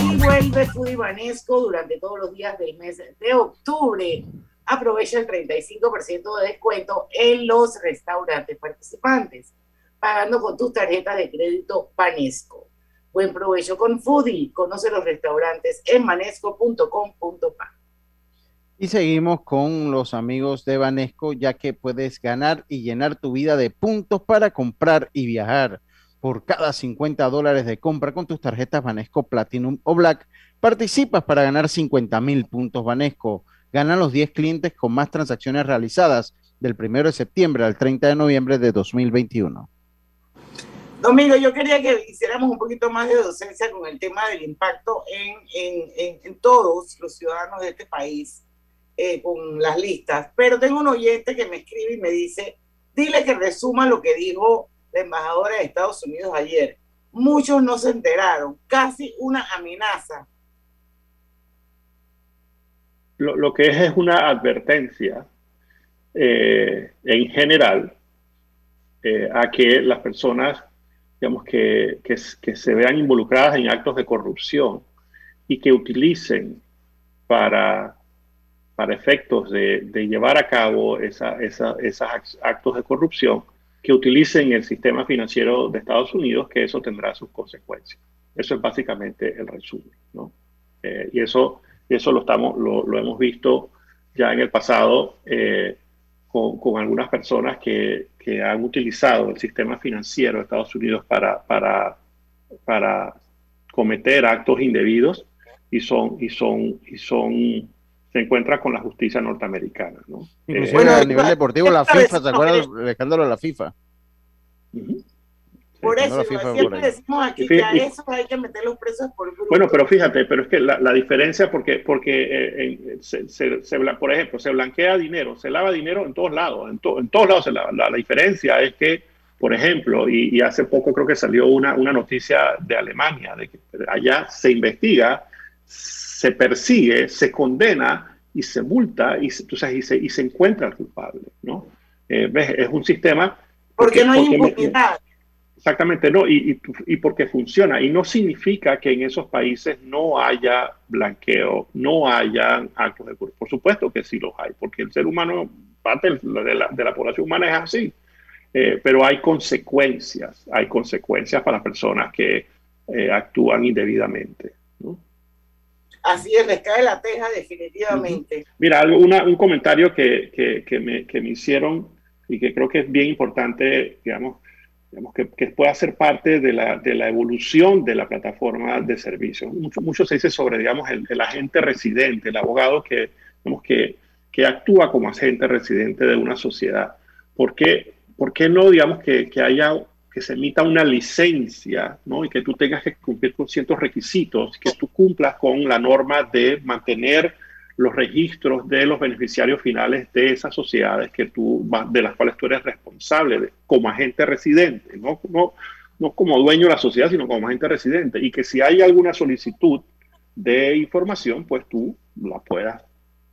Y vuelve Foodie Banesco durante todos los días del mes de octubre. Aprovecha el 35% de descuento en los restaurantes participantes, pagando con tus tarjetas de crédito Banesco. Buen provecho con Foodie. Conoce los restaurantes en manesco.com.pa. Y seguimos con los amigos de Banesco, ya que puedes ganar y llenar tu vida de puntos para comprar y viajar. Por cada 50 dólares de compra con tus tarjetas Banesco Platinum o Black, participas para ganar 50 mil puntos Banesco. Ganan los 10 clientes con más transacciones realizadas del 1 de septiembre al 30 de noviembre de 2021. Domingo, yo quería que hiciéramos un poquito más de docencia con el tema del impacto en, en, en, en todos los ciudadanos de este país eh, con las listas, pero tengo un oyente que me escribe y me dice, dile que resuma lo que dijo la embajadora de Estados Unidos ayer. Muchos no se enteraron, casi una amenaza. Lo, lo que es es una advertencia eh, en general eh, a que las personas, digamos, que, que, se vean involucradas en actos de corrupción y que utilicen para para efectos de, llevar a cabo esos actos de corrupción, que utilicen el sistema financiero de Estados Unidos, que eso tendrá sus consecuencias. Eso es básicamente el resumen. ¿no? Eh, y eso, eso lo, estamos, lo, lo, hemos visto ya en el pasado eh, con, con, algunas personas que, que, han utilizado el sistema financiero de Estados Unidos para, para, para cometer actos indebidos y son, y son, y son se encuentra con la justicia norteamericana. ¿no? Eh, bueno, a nivel deportivo, la FIFA, ¿se acuerdan del escándalo de la FIFA? Uh -huh. Por eso, FIFA siempre decimos aquí que a eso hay que meter los presos por grupo. Bueno, pero fíjate, pero es que la, la diferencia, porque, porque eh, se, se, se, por ejemplo, se blanquea dinero, se lava dinero en todos lados, en, to, en todos lados se lava. La, la, diferencia es que, por ejemplo, y, y, hace poco creo que salió una, una noticia de Alemania, de que allá se investiga se persigue, se condena y se multa y, tú sabes, y, se, y se encuentra el culpable. ¿no? Eh, ¿ves? Es un sistema... Porque, porque no hay impunidad. Exactamente, no, y, y, y, porque funciona. Y no significa que en esos países no haya blanqueo, no haya actos de corrupción. Por supuesto que sí los hay, porque el ser humano, parte de la, de la población humana es así. Eh, pero hay consecuencias, hay consecuencias para personas que eh, actúan indebidamente. ¿no? Así es, les cae la teja definitivamente. Mira, algo, una, un comentario que, que, que, me, que, me, hicieron y que creo que es bien importante, digamos, digamos que, que pueda ser parte de la, de la, evolución de la plataforma de servicios. Mucho, mucho se dice sobre, digamos, el, el, agente residente, el abogado que, digamos, que, que actúa como agente residente de una sociedad. ¿Por qué, por qué no, digamos, que, que haya que se emita una licencia, ¿no? Y que tú tengas que cumplir con ciertos requisitos, que tú cumplas con la norma de mantener los registros de los beneficiarios finales de esas sociedades que tú, de las cuales tú eres responsable como agente residente, ¿no? No, no como dueño de la sociedad, sino como agente residente. Y que si hay alguna solicitud de información, pues tú la puedas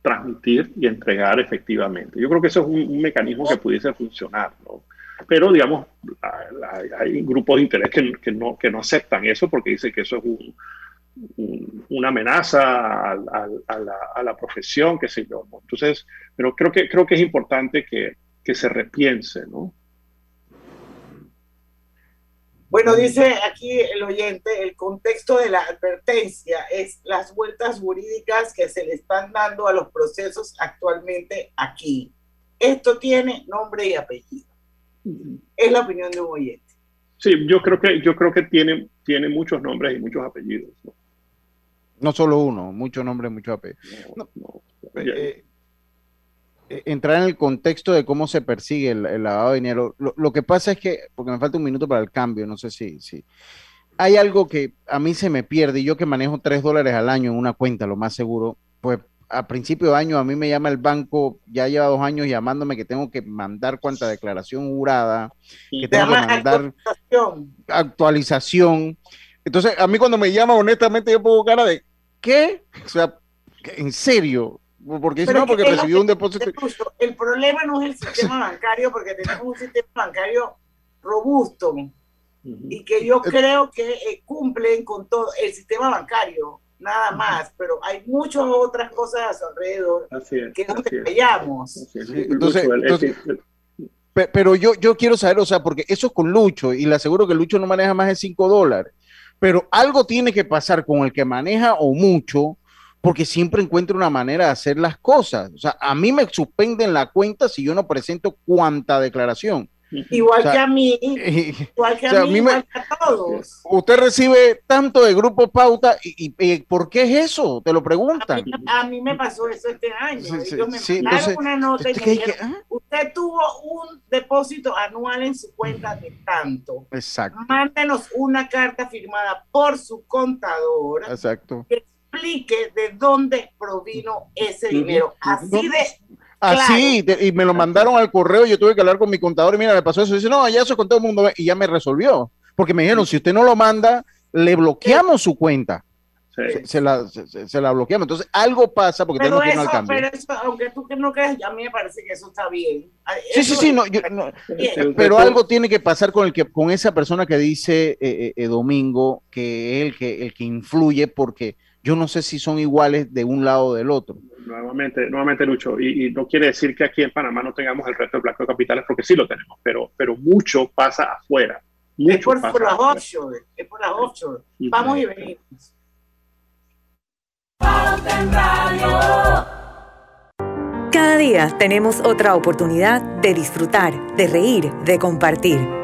transmitir y entregar efectivamente. Yo creo que eso es un, un mecanismo que pudiese funcionar, ¿no? pero digamos, hay grupos de interés que, no, que no aceptan eso porque dicen que eso es un, una amenaza a, a, a, la, a, la, profesión, qué sé yo. Entonces, pero creo que, creo que es importante que, que se repiense, ¿no? Bueno, dice aquí el oyente, el contexto de la advertencia es las vueltas jurídicas que se le están dando a los procesos actualmente aquí. Esto tiene nombre y apellido. Es la opinión de un oyente. Sí, yo creo que, yo creo que tiene, tiene muchos nombres y muchos apellidos. ¿no? No solo uno, muchos nombres, muchos apellidos. No, no. eh, eh, entrar en el contexto de cómo se persigue el, lavado de dinero. Lo, que pasa es que, porque me falta un minuto para el cambio, no sé si, si. Hay algo que a mí se me pierde, y yo que manejo tres dólares al año en una cuenta, lo más seguro, pues a principio de año a mí me llama el banco, ya lleva dos años llamándome que tengo que mandar cuánta declaración jurada, que tengo que mandar actualización. Entonces, a mí cuando me llama, honestamente, yo pongo cara de, ¿qué? O sea, ¿en serio? Porque no, porque recibió un depósito. El problema no es el sistema bancario, porque tenemos un sistema bancario robusto. Y que yo creo que eh, cumplen con todo el sistema bancario, nada más, pero hay muchas otras cosas a su alrededor que no te Entonces, pero yo, yo quiero saber, o sea, porque eso es con Lucho y le aseguro que Lucho no maneja más de 5 dólares, pero algo tiene que pasar con el que maneja o mucho porque siempre encuentro una manera de hacer las cosas. O sea, a mí me suspenden la cuenta si yo no presento cuánta declaración. Igual que a mí, igual que a mí, igual que a todos. Usted recibe tanto de Grupo Pauta, y, ¿por qué es eso? Te lo preguntan. A mí, me pasó eso este año. Ellos me mandaron una nota y me dijeron, ¿ah? usted tuvo un depósito anual en su cuenta de tanto. Exacto. Mándenos una carta firmada por su contador. Exacto explique de dónde provino ese dinero. Así de Así, y me lo mandaron al correo, yo tuve que hablar con mi contador y mira, me pasó eso. dice, no, ya eso con todo el mundo y ya me resolvió. Porque me dijeron, si usted no lo manda, le bloqueamos su cuenta. Se, la, se, la, bloqueamos. Entonces, algo pasa porque tenemos que ir al cambio. Pero eso, aunque tú que no creas, a mí me parece que eso está bien. sí, sí, sí, no, pero algo tiene que pasar con el que con esa persona que dice eh, eh, Domingo que es el que, el que influye porque yo no sé si son iguales de un lado o del otro. Nuevamente, nuevamente Lucho, y, no quiere decir que aquí en Panamá no tengamos el resto del blanco de capitales, porque sí lo tenemos, pero, pero mucho pasa afuera. es por, las offshore, es por las offshore. Vamos y venimos. Cada día tenemos otra oportunidad de disfrutar, de reír, de compartir.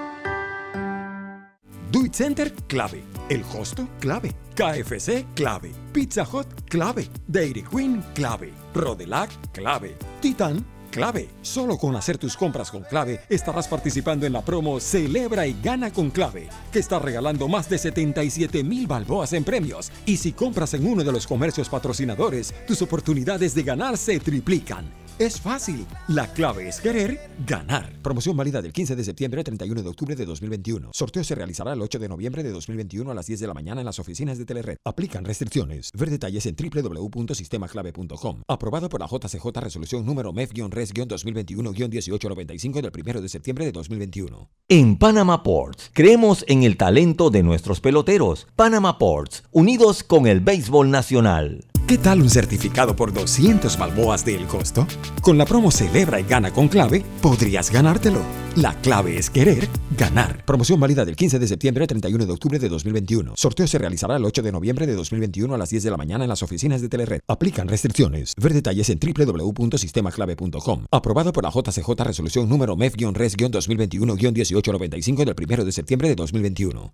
Do Center, clave. El Hosto, clave. KFC, clave. Pizza Hut, clave. Dairy Queen, clave. Rodelac, clave. Titan, clave. Solo con hacer tus compras con clave estarás participando en la promo Celebra y gana con clave, que está regalando más de 77 mil balboas en premios. Y si compras en uno de los comercios patrocinadores, tus oportunidades de ganar se triplican. Es fácil. La clave es querer ganar. Promoción válida del 15 de septiembre al 31 de octubre de 2021. Sorteo se realizará el 8 de noviembre de 2021 a las 10 de la mañana en las oficinas de Telered. Aplican restricciones. Ver detalles en www.sistemaclave.com. Aprobado por la JCJ Resolución número MEF-RES-2021-1895 del 1 de septiembre de 2021. En Panama Ports, creemos en el talento de nuestros peloteros. Panama Ports, unidos con el béisbol nacional. ¿Qué tal un certificado por 200 balboas del costo? Con la promo Celebra y Gana con Clave, podrías ganártelo. La clave es querer ganar. Promoción válida del 15 de septiembre al 31 de octubre de 2021. Sorteo se realizará el 8 de noviembre de 2021 a las 10 de la mañana en las oficinas de Telered. Aplican restricciones. Ver detalles en www.sistemaclave.com. Aprobado por la JCJ Resolución número MEF-RES-2021-1895 del 1 de septiembre de 2021.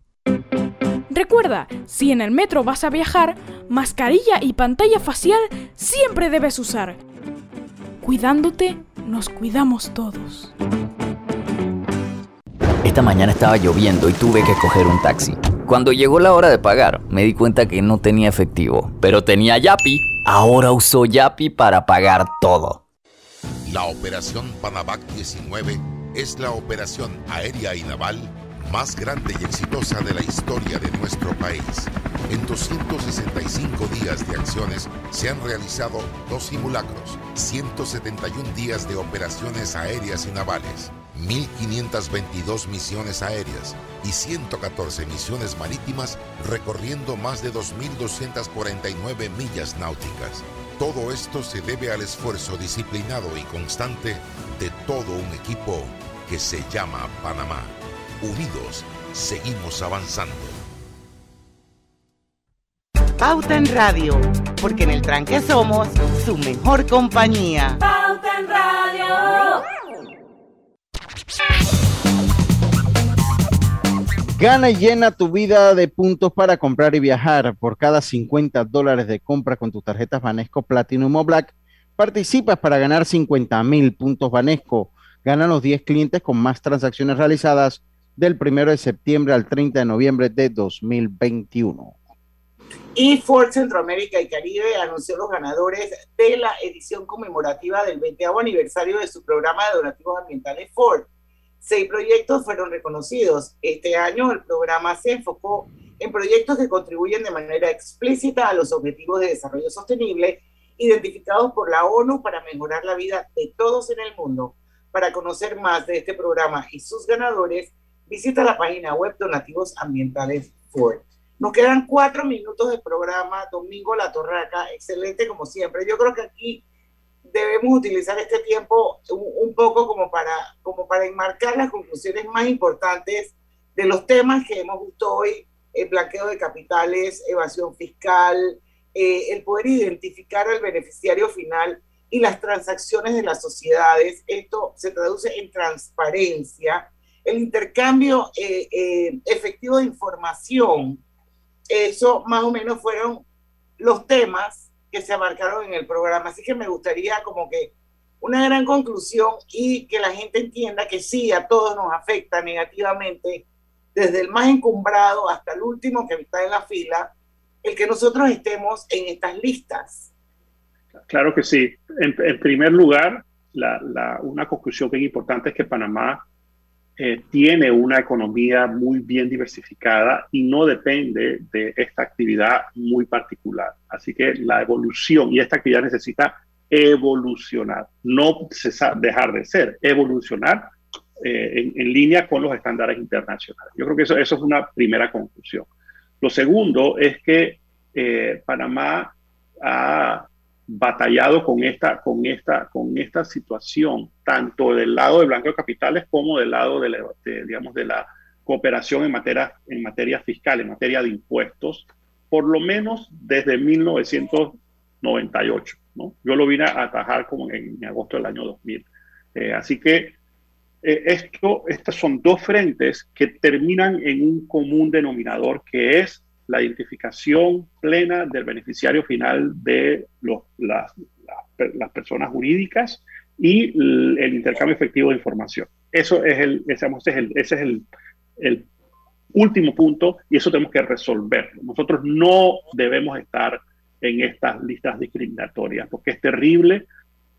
Recuerda, si en el metro vas a viajar, mascarilla y pantalla facial siempre debes usar. Cuidándote, nos cuidamos todos. Esta mañana estaba lloviendo y tuve que coger un taxi. Cuando llegó la hora de pagar, me di cuenta que no tenía efectivo, pero tenía Yapi. Ahora uso Yapi para pagar todo. La operación Panavac 19 es la operación aérea y naval más grande y exitosa de la historia de nuestro país. En 265 días de acciones se han realizado dos simulacros, 171 días de operaciones aéreas y navales, 1.522 misiones aéreas y 114 misiones marítimas recorriendo más de 2.249 millas náuticas. Todo esto se debe al esfuerzo disciplinado y constante de todo un equipo que se llama Panamá. Unidos, seguimos avanzando. Pauta en Radio, porque en el tranque somos su mejor compañía. Pauta en Radio. Gana y llena tu vida de puntos para comprar y viajar. Por cada 50 dólares de compra con tus tarjetas Banesco Platinum o Black, participas para ganar 50 mil puntos Banesco. Ganan los 10 clientes con más transacciones realizadas del 1 de septiembre al 30 de noviembre de 2021. Y Ford Centroamérica y Caribe anunció los ganadores de la edición conmemorativa del 20 aniversario de su programa de donativos ambientales Ford. Seis proyectos fueron reconocidos. Este año el programa se enfocó en proyectos que contribuyen de manera explícita a los objetivos de desarrollo sostenible identificados por la ONU para mejorar la vida de todos en el mundo. Para conocer más de este programa y sus ganadores, visita la página web Donativos Ambientales Ford. Nos quedan cuatro minutos de programa. Domingo La Torraca, excelente como siempre. Yo creo que aquí debemos utilizar este tiempo un, poco como para, como para enmarcar las conclusiones más importantes de los temas que hemos visto hoy, el blanqueo de capitales, evasión fiscal, eh, el poder identificar al beneficiario final y las transacciones de las sociedades. Esto se traduce en transparencia el intercambio eh, eh, efectivo de información, eso más o menos fueron los temas que se abarcaron en el programa. Así que me gustaría como que una gran conclusión y que la gente entienda que sí, a todos nos afecta negativamente, desde el más encumbrado hasta el último que está en la fila, el que nosotros estemos en estas listas. Claro que sí. En, primer lugar, una conclusión es importante es que Panamá eh, tiene una economía muy bien diversificada y no depende de esta actividad muy particular. Así que la evolución y esta actividad necesita evolucionar, no cesar, dejar de ser, evolucionar eh, en, línea con los estándares internacionales. Yo creo que eso, eso es una primera conclusión. Lo segundo es que eh, Panamá ha batallado con esta, con esta, con esta situación, tanto del lado de blanqueo de capitales como del lado de, la, digamos, de la cooperación en materia, en materia fiscal, en materia de impuestos, por lo menos desde 1998. ¿no? Yo lo vine a atajar como en, agosto del año 2000. Eh, así que eh, esto, estos son dos frentes que terminan en un común denominador que es la identificación plena del beneficiario final de los, las, las, personas jurídicas y el, intercambio efectivo de información. Eso es el, ese, es el, ese es el, el último punto y eso tenemos que resolverlo. Nosotros no debemos estar en estas listas discriminatorias porque es terrible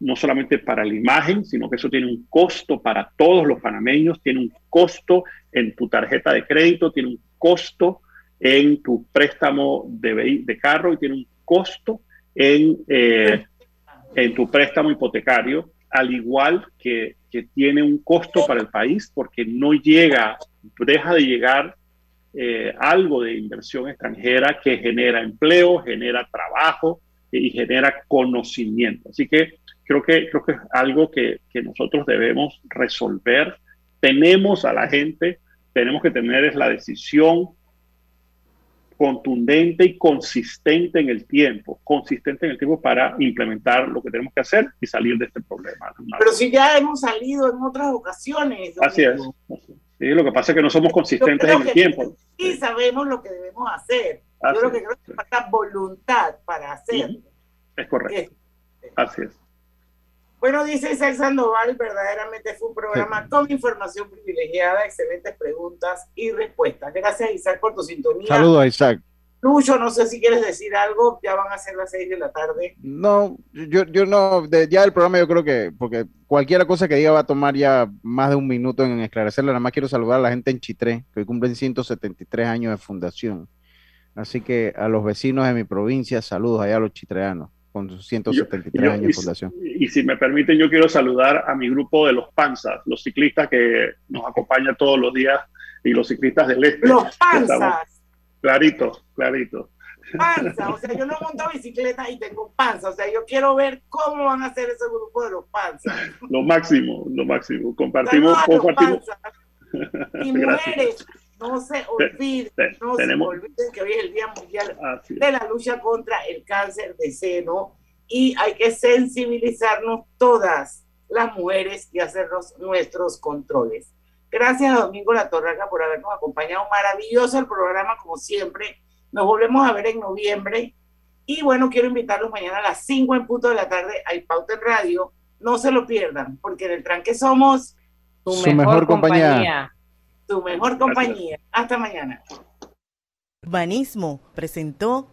no solamente para la imagen, sino que eso tiene un costo para todos los panameños, tiene un costo en tu tarjeta de crédito, tiene un costo en tu préstamo de, de carro y tiene un costo en, eh, en tu préstamo hipotecario, al igual que, que, tiene un costo para el país porque no llega, deja de llegar eh, algo de inversión extranjera que genera empleo, genera trabajo y genera conocimiento. Así que creo que, creo que es algo que, que nosotros debemos resolver. Tenemos a la gente, tenemos que tener la decisión contundente y consistente en el tiempo, consistente en el tiempo para implementar lo que tenemos que hacer y salir de este problema. Pero si ya hemos salido en otras ocasiones. Así es. Sí, lo que pasa es que no somos consistentes en el tiempo. Sí, sabemos lo que debemos hacer. Yo creo que creo que falta voluntad para hacerlo. Es correcto. Así es. Bueno, dice Isaac Sandoval, verdaderamente fue un programa con información privilegiada, excelentes preguntas y respuestas. Gracias Isaac por tu sintonía. Saludos Isaac. Lucho, no sé si quieres decir algo, ya van a ser las seis de la tarde. No, yo, yo no, ya el programa yo creo que, porque cualquier cosa que diga va a tomar ya más de un minuto en esclarecerlo, nada más quiero saludar a la gente en Chitré, que hoy cumplen 173 años de fundación. Así que a los vecinos de mi provincia, saludos allá a los chitreanos con sus 173 años de fundación. Y, si me permiten, yo quiero saludar a mi grupo de los panzas, los ciclistas que nos acompañan todos los días y los ciclistas del este. Los panzas. Clarito, clarito. Panza, o sea, yo no monto bicicleta y tengo panza, o sea, yo quiero ver cómo van a hacer ese grupo de los panzas. Lo máximo, lo máximo. Compartimos, compartimos. Y mujeres, no se olviden, no se olviden que hoy es el Día Mundial de la lucha contra el cáncer de seno y hay que sensibilizarnos todas las mujeres y hacernos nuestros controles. Gracias a Domingo La Torraca por habernos acompañado. Maravilloso el programa, como siempre. Nos volvemos a ver en noviembre. Y bueno, quiero invitarlos mañana a las 5 en punto de la tarde a Pauta en Radio. No se lo pierdan, porque en el tranque somos tu mejor, compañía tu mejor compañía. Hasta mañana. Banismo presentó